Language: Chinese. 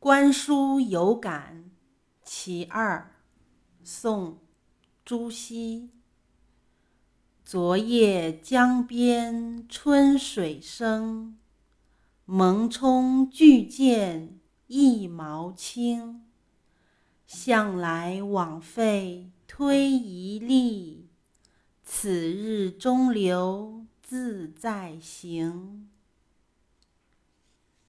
观书有感其二宋朱熹昨夜江边春水生，蒙冲巨舰一毛轻。向来枉费推移力，此日中流自在行。